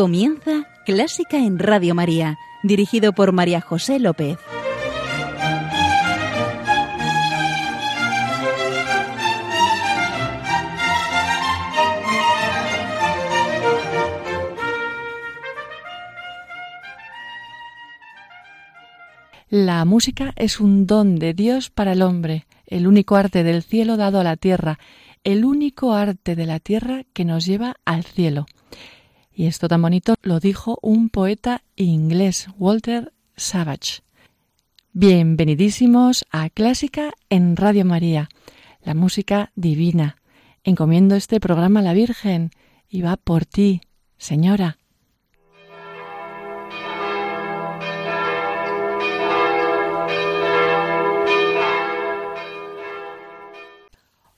Comienza Clásica en Radio María, dirigido por María José López. La música es un don de Dios para el hombre, el único arte del cielo dado a la tierra, el único arte de la tierra que nos lleva al cielo. Y esto tan bonito lo dijo un poeta inglés, Walter Savage. Bienvenidísimos a Clásica en Radio María, la música divina. Encomiendo este programa a la Virgen y va por ti, Señora.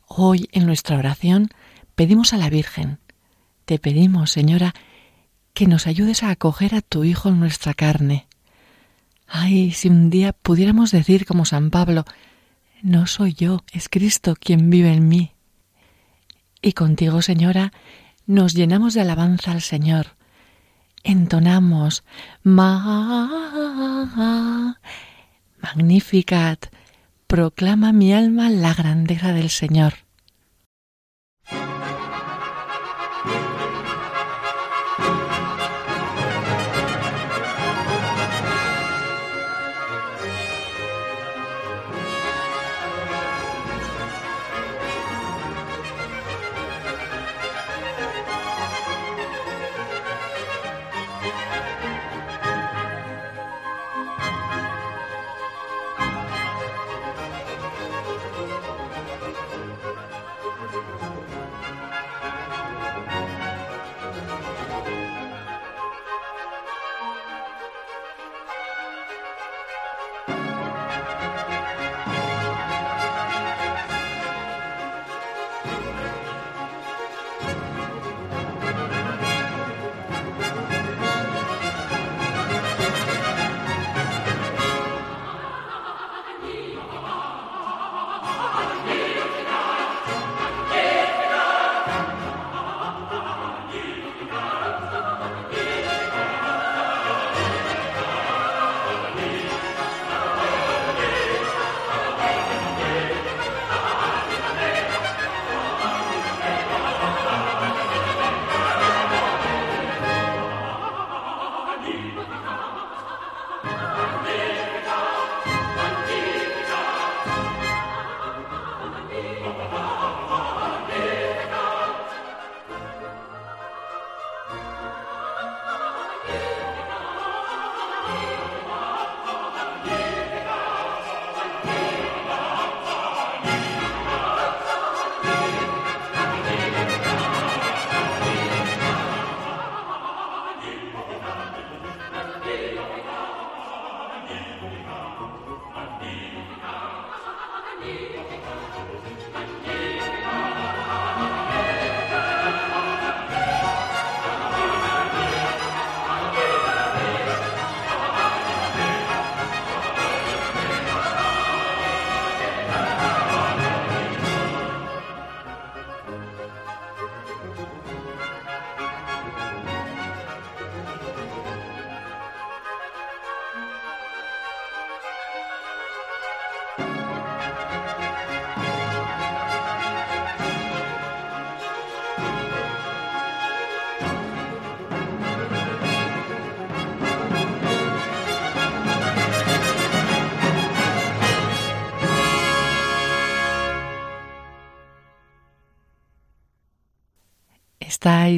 Hoy en nuestra oración pedimos a la Virgen, te pedimos, Señora, que nos ayudes a acoger a tu Hijo en nuestra carne. Ay, si un día pudiéramos decir como San Pablo, no soy yo, es Cristo quien vive en mí. Y contigo, Señora, nos llenamos de alabanza al Señor. Entonamos, ma, magnificat, proclama mi alma la grandeza del Señor.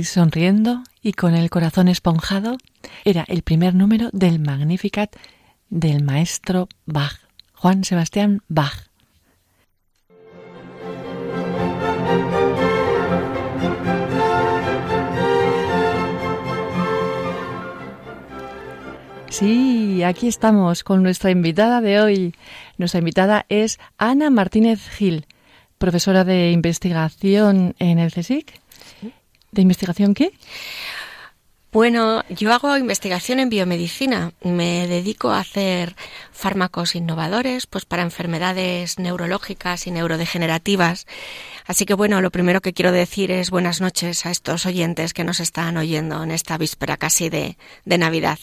Sonriendo y con el corazón esponjado, era el primer número del Magnificat del maestro Bach, Juan Sebastián Bach. Sí, aquí estamos con nuestra invitada de hoy. Nuestra invitada es Ana Martínez Gil, profesora de investigación en el CSIC ¿De investigación qué? Bueno, yo hago investigación en biomedicina. Me dedico a hacer fármacos innovadores, pues para enfermedades neurológicas y neurodegenerativas. Así que bueno, lo primero que quiero decir es buenas noches a estos oyentes que nos están oyendo en esta víspera casi de, de Navidad.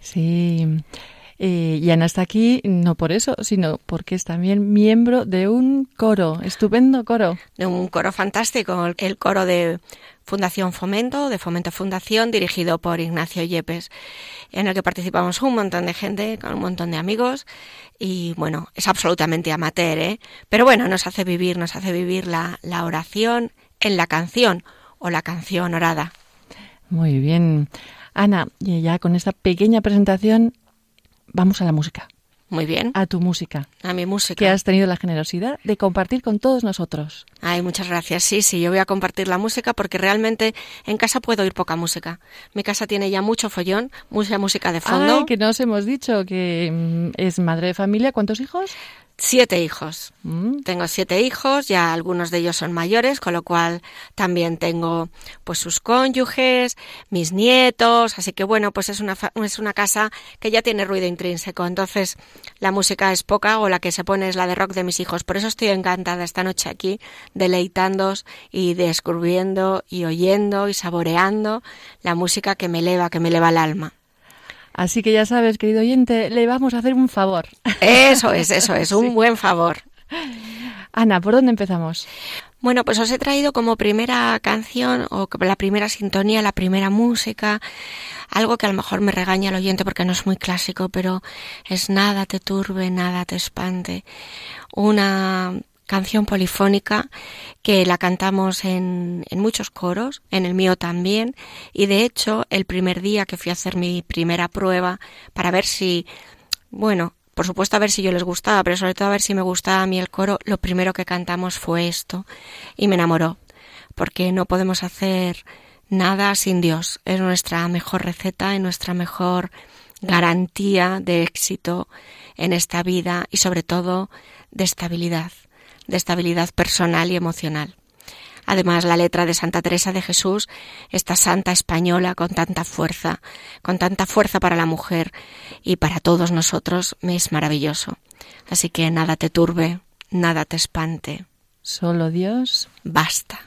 Sí. Eh, y Ana está aquí no por eso, sino porque es también miembro de un coro, estupendo coro. De un coro fantástico, el coro de Fundación Fomento, de Fomento Fundación, dirigido por Ignacio Yepes, en el que participamos un montón de gente, con un montón de amigos, y bueno, es absolutamente amateur, ¿eh? Pero bueno, nos hace vivir, nos hace vivir la, la oración en la canción, o la canción orada. Muy bien. Ana, ya con esta pequeña presentación, vamos a la música. Muy bien. A tu música. A mi música. Que has tenido la generosidad de compartir con todos nosotros. Ay, muchas gracias. Sí, sí, yo voy a compartir la música porque realmente en casa puedo oír poca música. Mi casa tiene ya mucho follón, mucha música de fondo. Ay, que nos hemos dicho que mm, es madre de familia. ¿Cuántos hijos? Siete hijos. Mm. Tengo siete hijos, ya algunos de ellos son mayores, con lo cual también tengo pues sus cónyuges, mis nietos, así que bueno, pues es una, es una casa que ya tiene ruido intrínseco, entonces la música es poca o la que se pone es la de rock de mis hijos. Por eso estoy encantada esta noche aquí, deleitándos y descubriendo y oyendo y saboreando la música que me eleva, que me eleva el alma. Así que ya sabes, querido oyente, le vamos a hacer un favor. Eso es, eso es, un buen favor. Ana, ¿por dónde empezamos? Bueno, pues os he traído como primera canción o la primera sintonía, la primera música, algo que a lo mejor me regaña el oyente porque no es muy clásico, pero es nada te turbe, nada te espante. Una canción polifónica que la cantamos en, en, muchos coros, en el mío también, y de hecho el primer día que fui a hacer mi primera prueba para ver si, bueno, por supuesto a ver si yo les gustaba, pero sobre todo a ver si me gustaba a mí el coro, lo primero que cantamos fue esto. Y me enamoró, porque no podemos hacer nada sin Dios, es nuestra mejor receta y nuestra mejor garantía de éxito en esta vida y sobre todo de estabilidad de estabilidad personal y emocional. Además, la letra de Santa Teresa de Jesús, esta santa española con tanta fuerza, con tanta fuerza para la mujer y para todos nosotros, me es maravilloso. Así que nada te turbe, nada te espante. Solo Dios basta.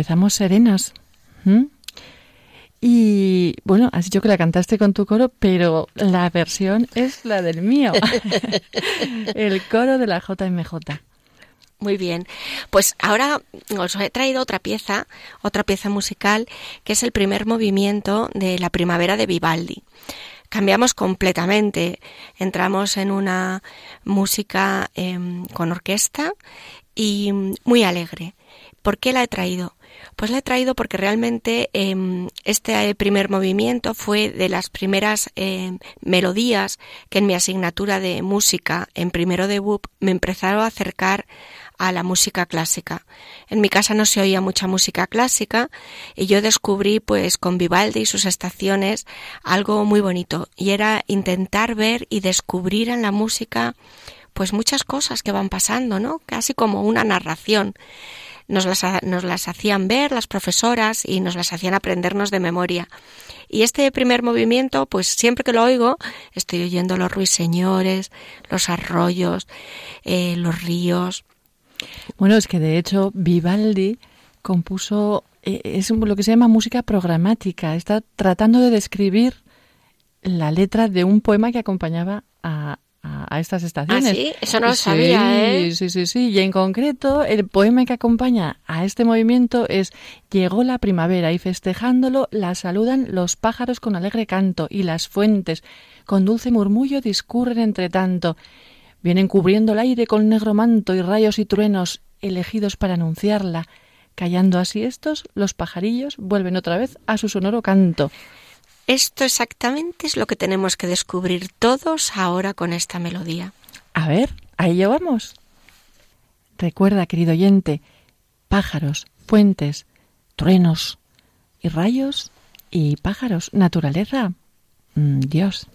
Empezamos serenas. Y bueno, has dicho que la cantaste con tu coro, pero la versión es la del mío. el coro de la JMJ. Muy bien. Pues ahora os he traído otra pieza, otra pieza musical, que es el primer movimiento de la primavera de Vivaldi. Cambiamos completamente. Entramos en una música em, con orquesta y muy alegre. ¿Por qué la he traído? Pues la he traído porque realmente em, este primer movimiento fue de las primeras em, melodías que en mi asignatura de música en primero de me empezaron a acercar a la música clásica. En mi casa no se oía mucha música clásica y yo descubrí pues con Vivaldi y sus estaciones algo muy bonito y era intentar ver y descubrir en la música pues muchas cosas que van pasando, ¿no? Casi como una narración. Nos las, nos las hacían ver las profesoras y nos las hacían aprendernos de memoria. Y este primer movimiento, pues siempre que lo oigo, estoy oyendo los ruiseñores, los arroyos, eh, los ríos, bueno, es que de hecho Vivaldi compuso, eh, es lo que se llama música programática, está tratando de describir la letra de un poema que acompañaba a, estas estaciones. ¿Ah, sí? Eso no lo sabía, ¿eh? Sí, sí, sí. Y en concreto, el poema que acompaña a este movimiento es Llegó la primavera y festejándolo la saludan los pájaros con alegre canto y las fuentes con dulce murmullo discurren entre tanto Vienen cubriendo el aire con negro manto y rayos y truenos elegidos para anunciarla. Callando así estos, los pajarillos vuelven otra vez a su sonoro canto. Esto exactamente es lo que tenemos que descubrir todos ahora con esta melodía. A ver, ahí llevamos. Recuerda, querido oyente, pájaros, fuentes, truenos y rayos y pájaros, naturaleza, mm, Dios.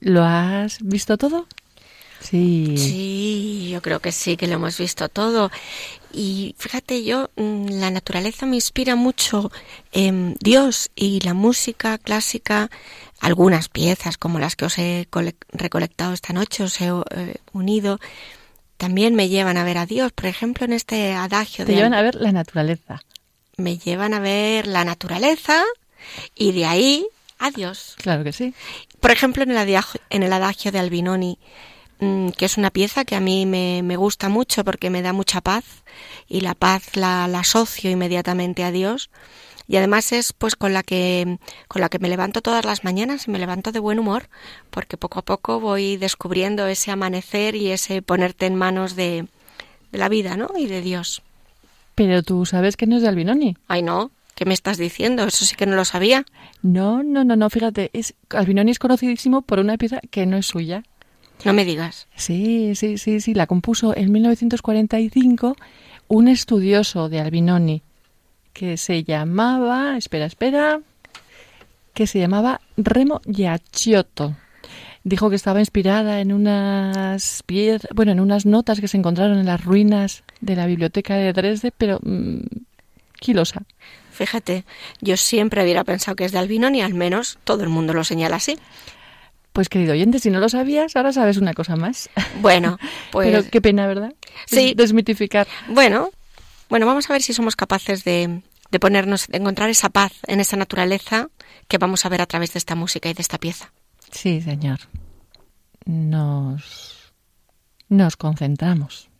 ¿Lo has visto todo? Sí. Sí, yo creo que sí, que lo hemos visto todo. Y fíjate, yo, mm, la naturaleza me inspira mucho en Dios y la música clásica, algunas piezas como las que os he recolectado esta noche, os he eh, unido, también me llevan a ver a Dios. Por ejemplo, en este adagio Te llevan a ver la naturaleza. Me llevan a ver la naturaleza y de ahí a Dios. Claro que sí. Por ejemplo, en el adagio, en el adagio de Albinoni, mm, que es una pieza que a mí me, me, gusta mucho porque me da mucha paz y la paz la, la, asocio inmediatamente a Dios y además es pues con la que con la que me levanto todas las mañanas y me levanto de buen humor porque poco a poco voy descubriendo ese amanecer y ese ponerte en manos de, de la vida ¿no? y de Dios pero tú sabes que no es de Albinoni ay no ¿Qué me estás diciendo? Eso sí que no lo sabía. No, no, no, no, fíjate, es, Albinoni es conocidísimo por una pieza que no es suya. No me digas. Sí, sí, sí, sí, la compuso en 1945 un estudioso de Albinoni que se llamaba, espera, espera, que se llamaba Remo Giacchiotto. Dijo que estaba inspirada en unas piezas, bueno, en unas notas que se encontraron en las ruinas de la biblioteca de Dresde, pero mmm, quilosa. Fíjate, yo siempre hubiera pensado que es de Albinoni, al menos todo el mundo lo señala así. Pues querido oyente, si no lo sabías, ahora sabes una cosa más. Bueno, pues... Pero qué pena, ¿verdad? Sí. Desmitificar. Bueno, bueno, vamos a ver si somos capaces de, de ponernos, de encontrar esa paz en esa naturaleza que vamos a ver a través de esta música y de esta pieza. Sí, señor. Nos... nos concentramos.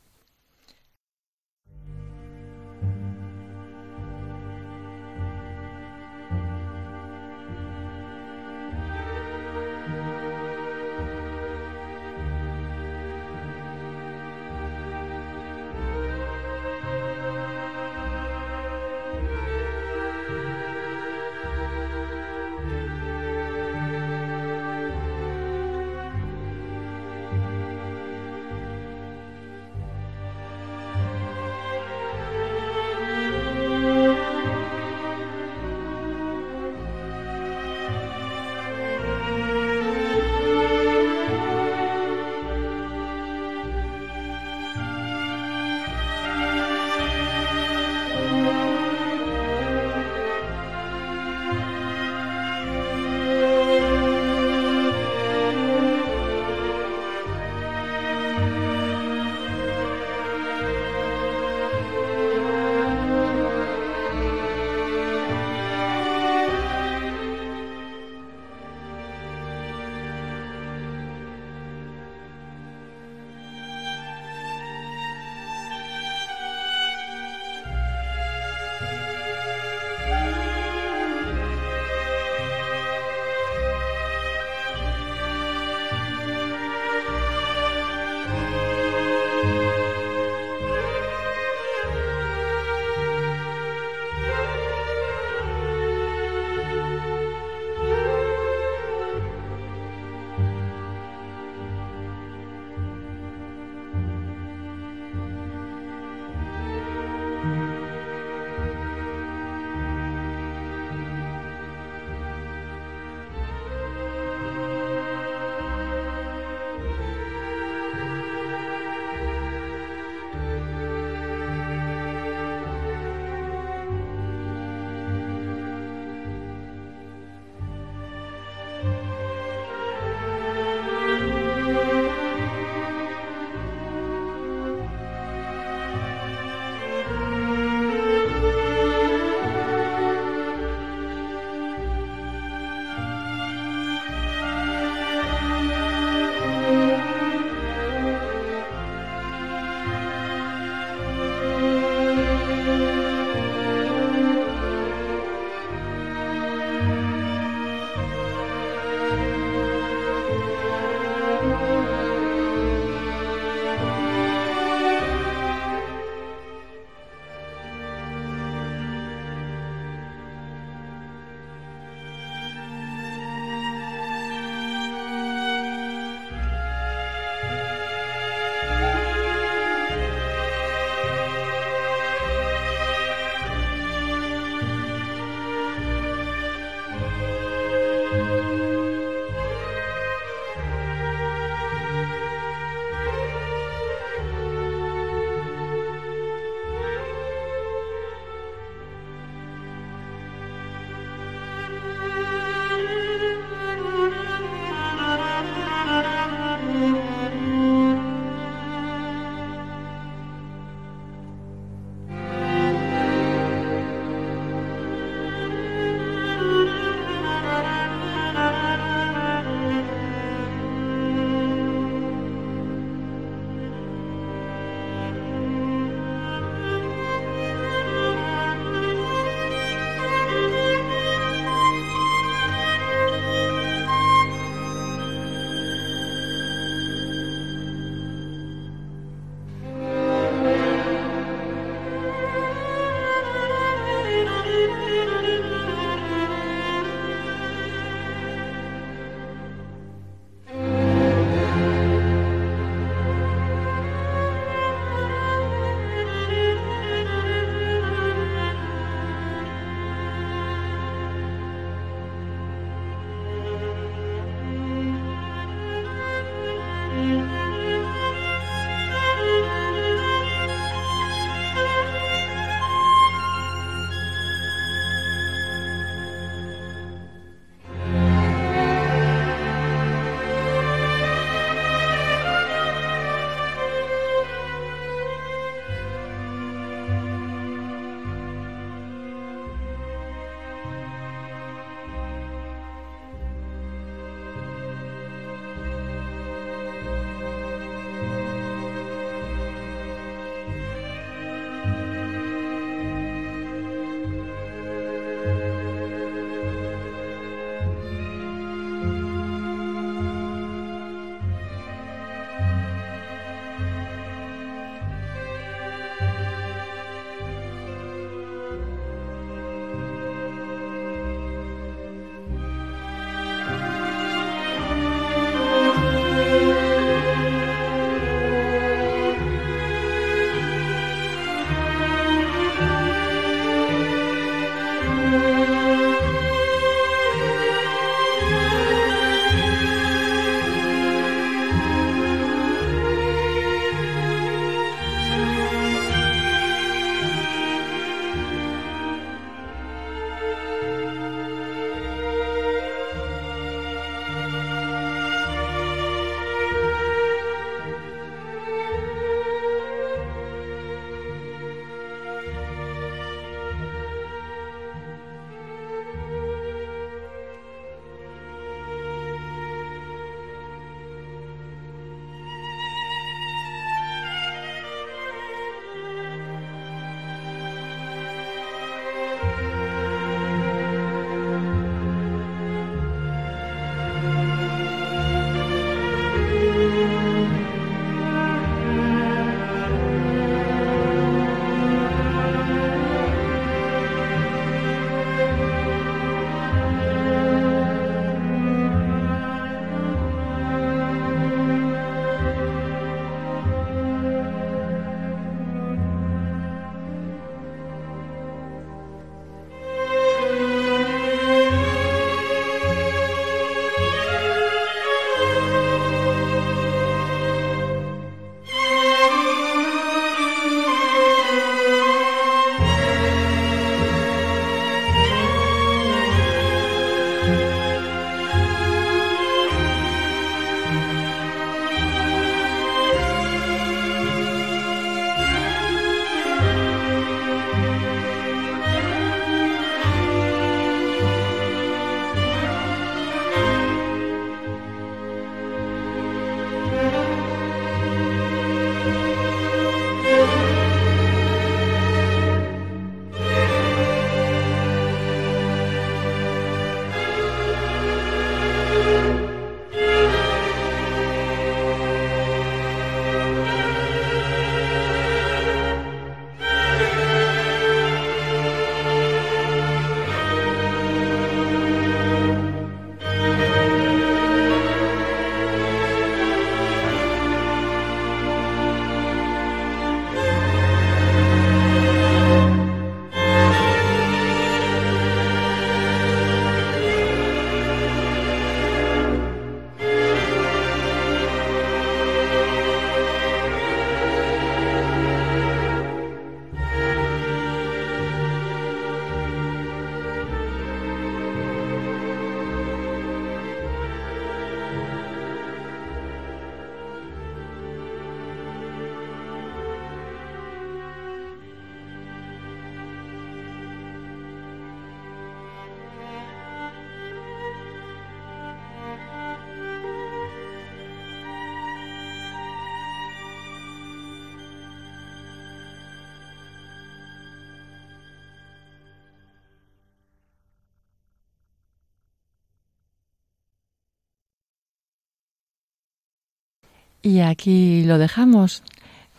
Y aquí lo dejamos.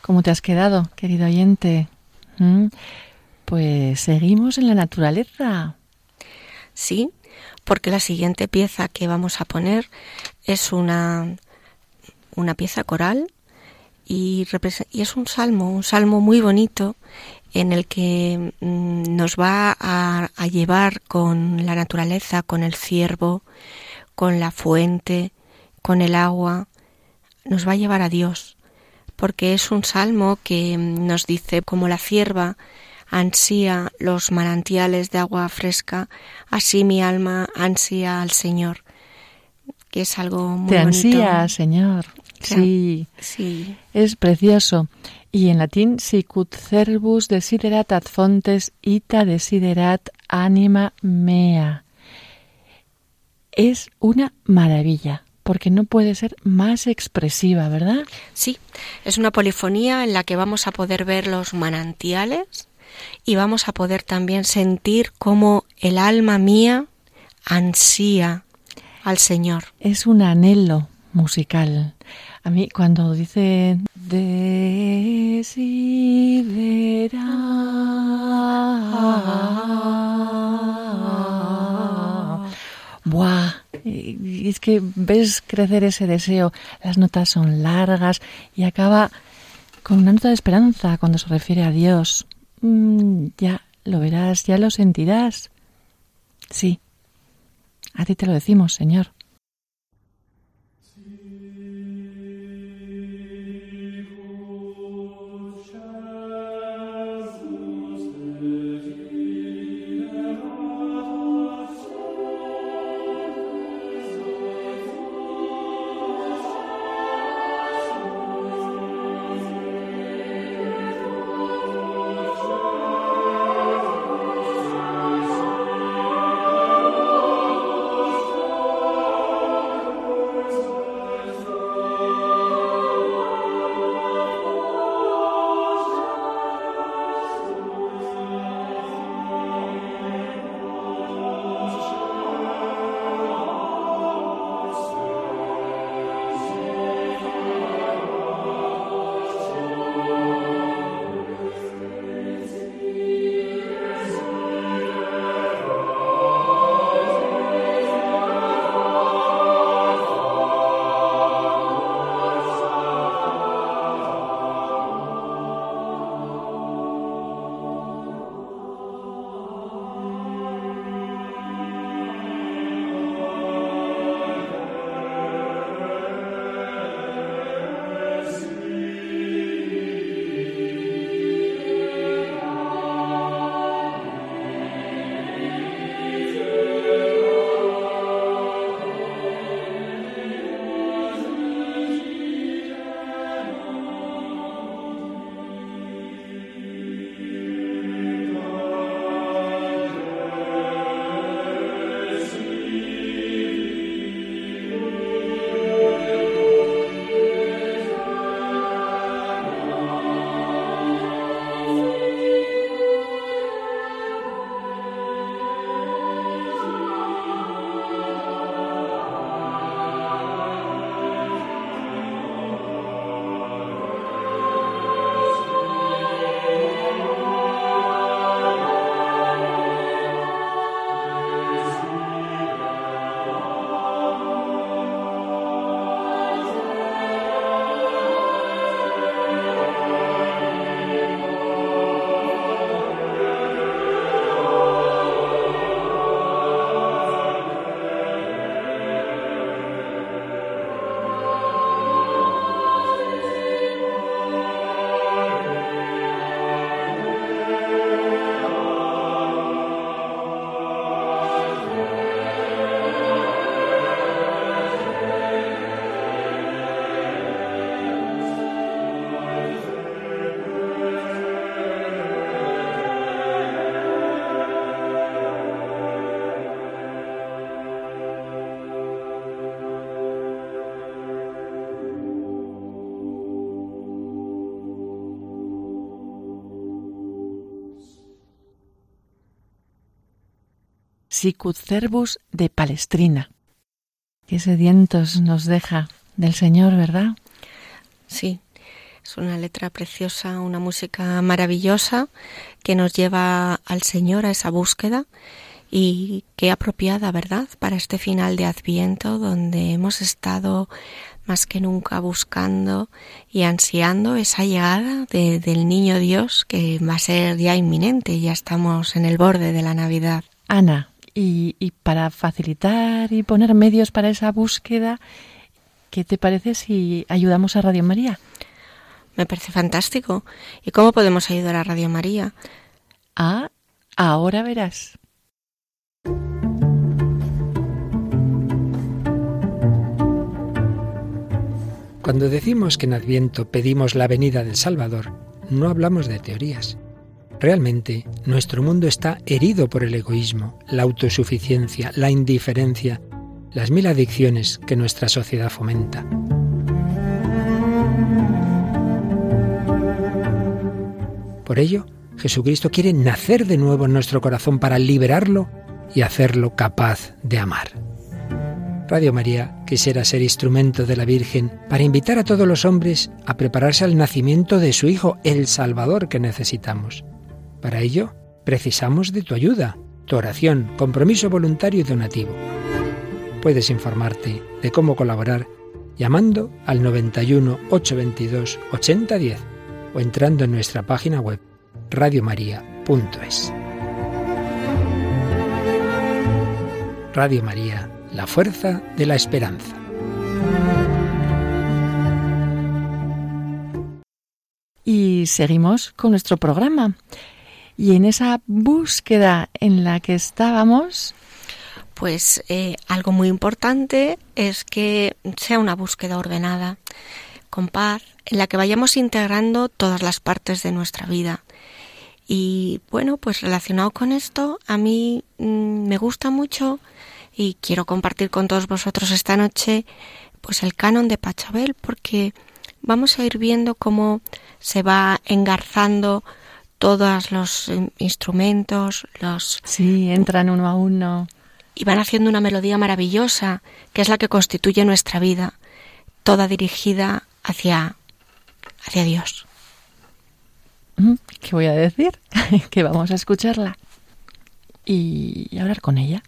¿Cómo te has quedado, querido oyente? ¿Mm? Pues seguimos en la naturaleza. Sí, porque la siguiente pieza que vamos a poner es una, una pieza coral y, y es un salmo, un salmo muy bonito en el que mm, nos va a, a llevar con la naturaleza, con el ciervo, con la fuente, con el agua, nos va a llevar a Dios, porque es un salmo que nos dice como la cierva ansía los manantiales de agua fresca, así mi alma ansía al Señor, que es algo muy Te ansía, Señor. Sí. Sí. Es precioso. Y en latín, sicut cervus desiderat ad fontes ita desiderat anima mea. Es una maravilla porque no puede ser más expresiva, ¿verdad? Sí, es una polifonía en la que vamos a poder ver los manantiales y vamos a poder también sentir cómo el alma mía ansía al Señor. Es un anhelo musical. A mí cuando dice desidera Buah, y es que ves crecer ese deseo, las notas son largas y acaba con una nota de esperanza cuando se refiere a Dios. Mm, ya lo verás, ya lo sentirás. Sí, a ti te lo decimos, Señor. Sicut Cervus de Palestrina. Qué sedientos nos deja del Señor, ¿verdad? Sí, es una letra preciosa, una música maravillosa que nos lleva al Señor a esa búsqueda y qué apropiada, ¿verdad?, para este final de Adviento donde hemos estado más que nunca buscando y ansiando esa llegada del niño Dios que va a ser ya inminente, ya estamos en el borde de la Navidad. Ana, y, y para facilitar y poner medios para esa búsqueda, ¿qué te parece si ayudamos a Radio María? Me parece fantástico. ¿Y cómo podemos ayudar a Radio María? Ah, ahora verás. Cuando decimos que en Adviento pedimos la venida del Salvador, no hablamos de teorías. Realmente, nuestro mundo está herido por el egoísmo, la autosuficiencia, la indiferencia, las mil adicciones que nuestra sociedad fomenta. Por ello, Jesucristo quiere nacer de nuevo en nuestro corazón para liberarlo y hacerlo capaz de amar. Radio María quisiera ser instrumento de la Virgen para invitar a todos los hombres a prepararse al nacimiento de su Hijo, el Salvador que necesitamos. Para ello, precisamos de tu ayuda, tu oración, compromiso voluntario y donativo. Puedes informarte de cómo colaborar llamando al 91 822 8010 o entrando en nuestra página web radiomaria.es. Radio María, la fuerza de la esperanza. Y seguimos con nuestro programa. Y en esa búsqueda en la que estábamos, pues eh, algo muy importante es que sea una búsqueda ordenada, con paz, en la que vayamos integrando todas las partes de nuestra vida. Y bueno, pues relacionado con esto, a mí mm, me gusta mucho y quiero compartir con todos vosotros esta noche pues el canon de Pachabel porque vamos a ir viendo cómo se va engarzando todos los instrumentos, los... Sí, entran uno a uno. Y van haciendo una melodía maravillosa, que es la que constituye nuestra vida, toda dirigida hacia hacia Dios. ¿Qué voy a decir? que vamos a escucharla y hablar con ella.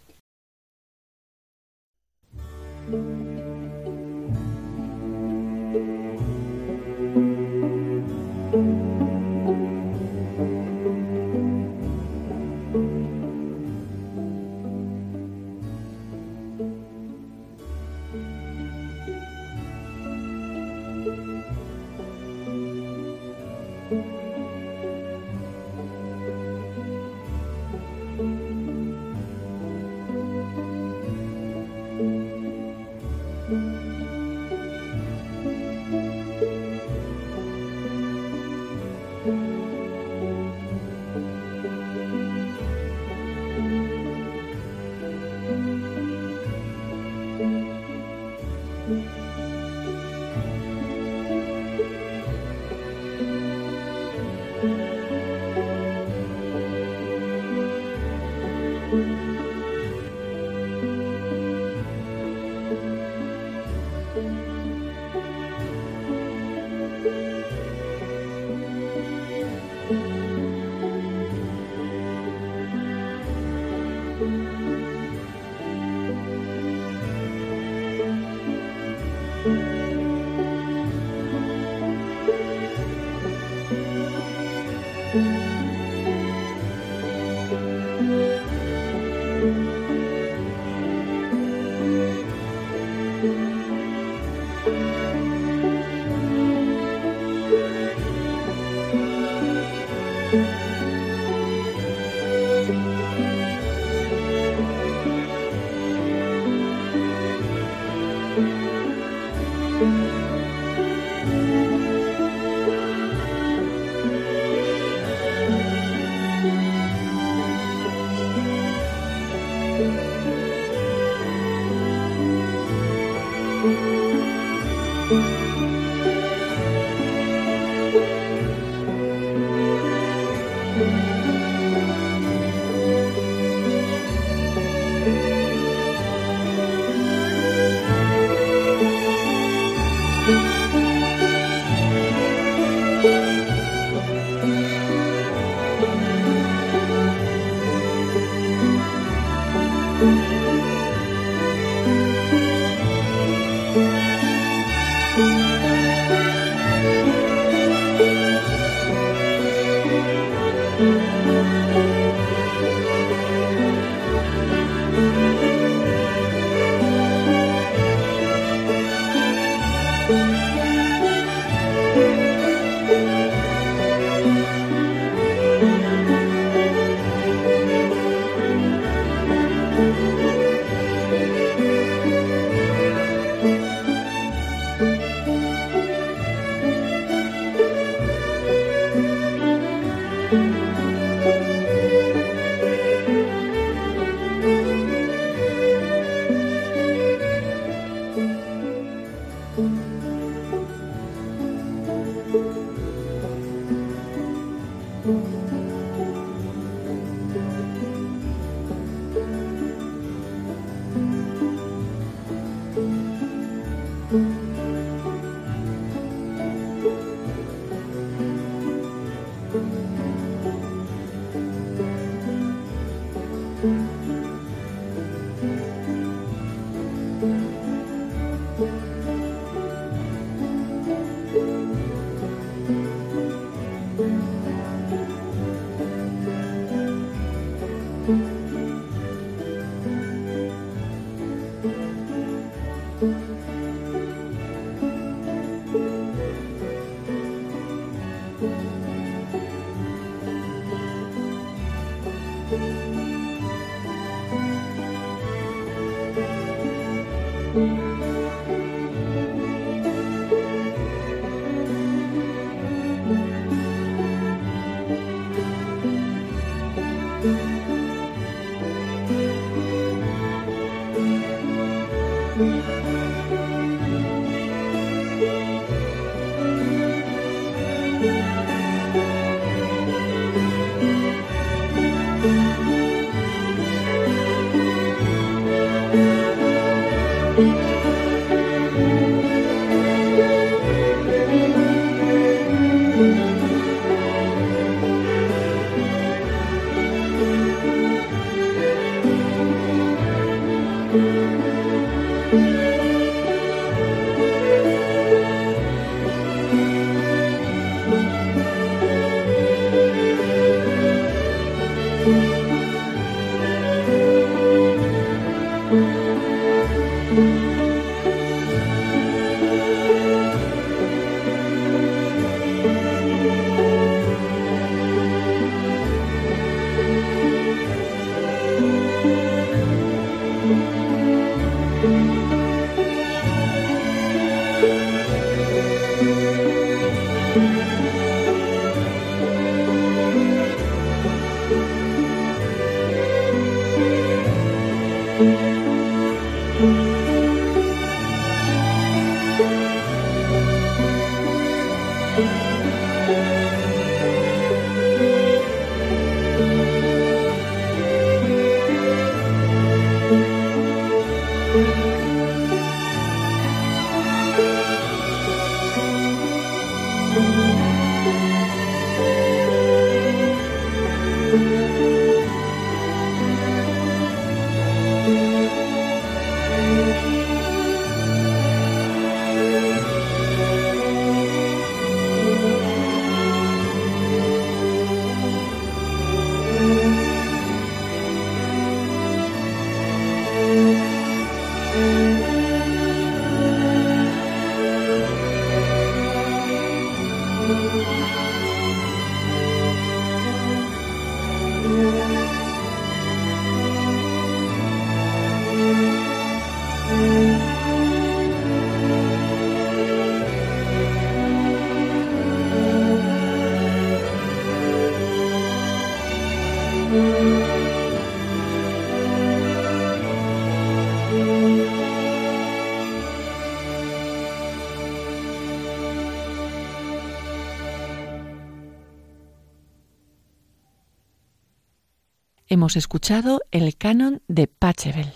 Hemos escuchado el canon de Pachelbel.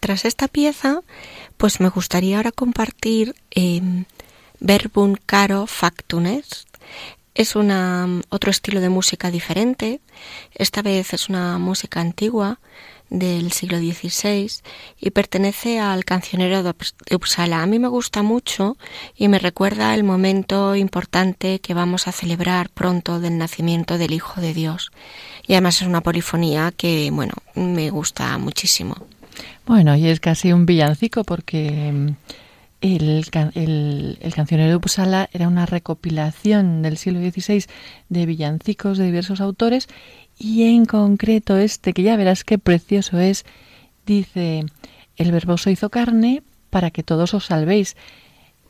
Tras esta pieza, pues me gustaría ahora compartir eh, Verbum Caro Factunes. Es una, otro estilo de música diferente. Esta vez es una música antigua del siglo XVI y pertenece al cancionero de Uppsala. A mí me gusta mucho y me recuerda el momento importante que vamos a celebrar pronto del nacimiento del Hijo de Dios. Y además es una polifonía que, bueno, me gusta muchísimo. Bueno, y es casi un villancico porque mm, el, el, cancionero de Uppsala era una recopilación del siglo XVI de villancicos de diversos autores y en concreto este, que ya verás qué precioso es, dice, el verboso hizo carne para que todos os salvéis.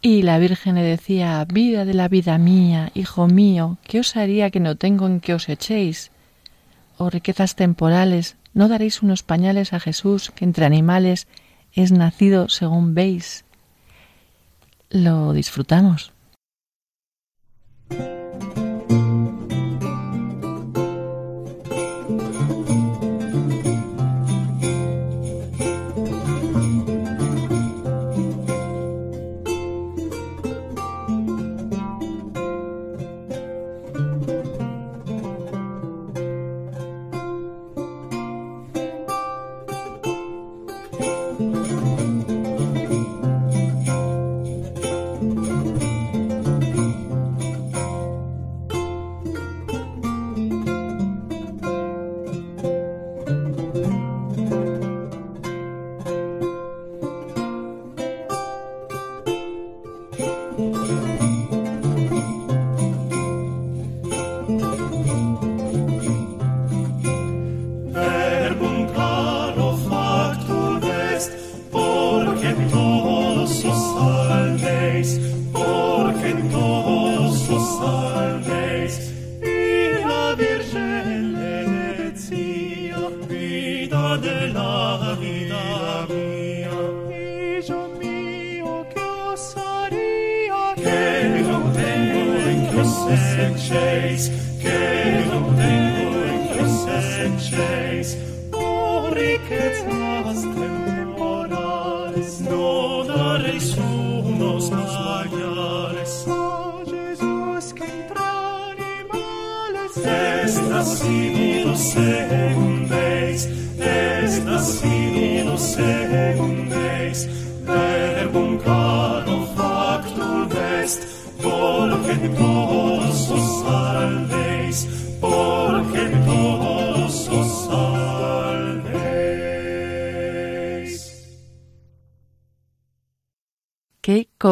Y la Virgen le decía, vida de la vida mía, hijo mío, ¿qué os haría que no tengo en que os echéis? O riquezas temporales, ¿no daréis unos pañales a Jesús que entre animales es nacido según veis? Lo disfrutamos.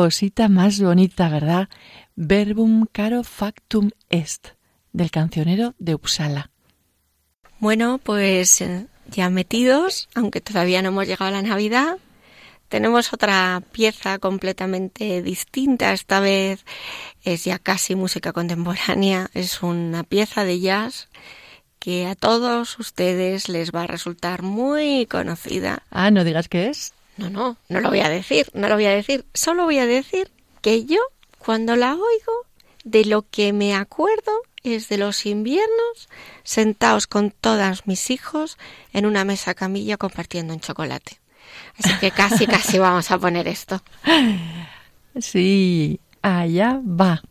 Cosita más bonita, ¿verdad? Verbum caro factum est, del cancionero de Uppsala. Bueno, pues eh, ya metidos, aunque todavía no hemos llegado a la Navidad, tenemos otra pieza completamente distinta. Esta vez es ya casi música contemporánea. Es una pieza de jazz que a todos ustedes les va a resultar muy conocida. Ah, no digas qué es. No, no, no lo voy a decir, no lo voy a decir. Solo voy a decir que yo, cuando la oigo, de lo que me acuerdo es de los inviernos sentados con todos mis hijos en una mesa camilla compartiendo un chocolate. Así que casi, casi vamos a poner esto. Sí, allá va.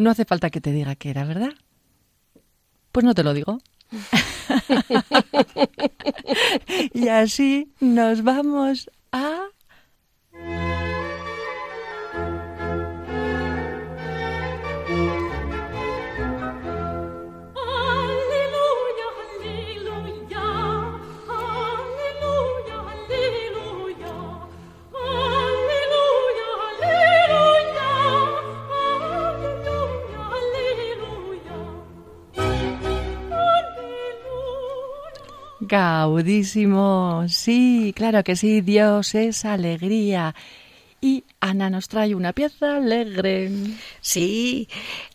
No hace falta que te diga que era, ¿verdad? Pues no te lo digo. y así nos vamos a Gaudísimo. Sí, claro que sí, Dios es alegría. Y Ana nos trae una pieza alegre. Sí,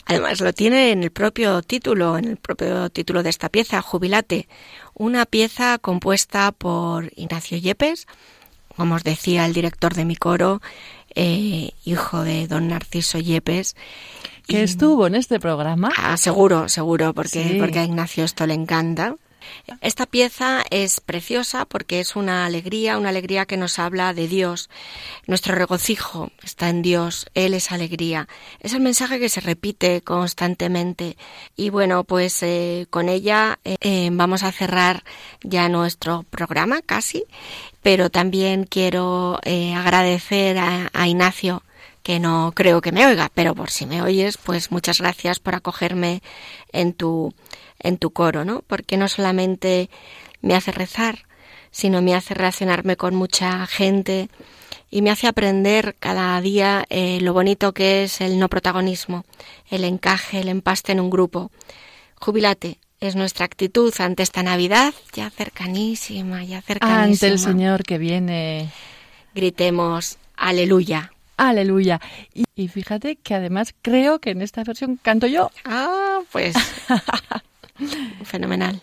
además lo tiene en el propio título, en el propio título de esta pieza, Jubilate. Una pieza compuesta por Ignacio Yepes, como os decía el director de mi coro, eh, hijo de don Narciso Yepes. Que estuvo en este programa. Ah, seguro, seguro, porque, porque a Ignacio esto le encanta. Esta pieza es preciosa porque es una alegría, una alegría que nos habla de Dios. Nuestro regocijo está en Dios, Él es alegría. Es el mensaje que se repite constantemente. Y bueno, pues eh, con ella eh, eh, vamos a cerrar ya nuestro programa casi, pero también quiero agradecer a, a Ignacio que no creo que me oiga, pero por si me oyes, pues muchas gracias por acogerme en tu en tu coro, ¿no? Porque no solamente me hace rezar, sino me hace relacionarme con mucha gente y me hace aprender cada día eh, lo bonito que es el no protagonismo, el encaje, el empaste en un grupo. Jubilate es nuestra actitud ante esta Navidad, ya cercanísima, ya cercanísima. Ante el Señor que viene. Gritemos, aleluya. Aleluya. Y, y fíjate que además creo que en esta versión canto yo. Ah, pues Fenomenal.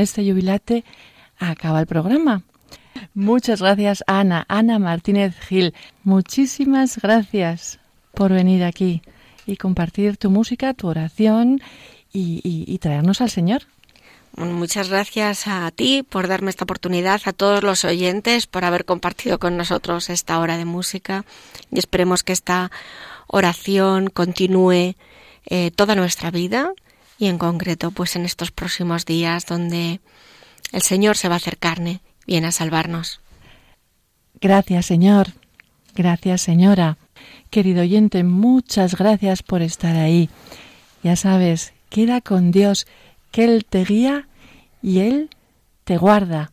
Este jubilate acaba el programa. Muchas gracias, Ana, Ana Martínez Gil. Muchísimas gracias. por venir aquí y compartir tu música, tu oración y, traernos al Señor. Muchas gracias a ti por darme esta oportunidad, a todos los oyentes por haber compartido con nosotros esta hora de música y esperemos que esta oración continúe eh, toda nuestra vida y en concreto pues en estos próximos días donde el Señor se va a hacer carne, viene a salvarnos. Gracias Señor, gracias Señora. Querido oyente, muchas gracias por estar ahí. Ya sabes, queda con Dios, que Él te guía y Él te guarda.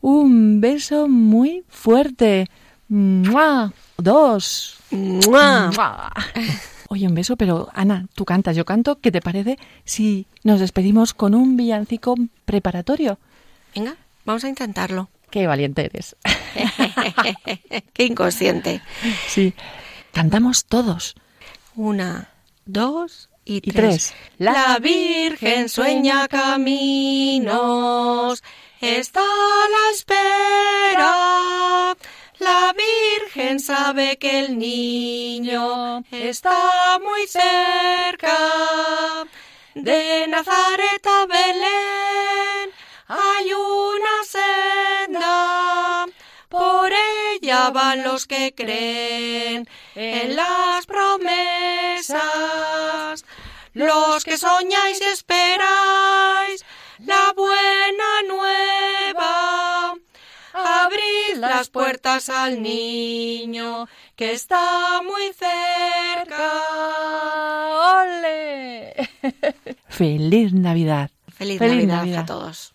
Un beso muy fuerte. ¡Mua! Dos. ¡Mua! Oye, un beso, pero Ana, tú cantas, yo canto. ¿Qué te parece si nos despedimos con un villancico preparatorio? Venga, vamos a intentarlo. Qué valiente eres. Qué inconsciente. Sí. Cantamos todos. Una, dos y, tres. La Virgen sueña caminos, está a la espera. La Virgen sabe que el niño está muy cerca. De Nazaret a Belén hay una senda por ella van los que creen en las promesas, los que soñáis y esperáis la buena nueva. Abrid las puertas al niño que está muy cerca. ¡Ole! Feliz Navidad. Feliz, Navidad a todos.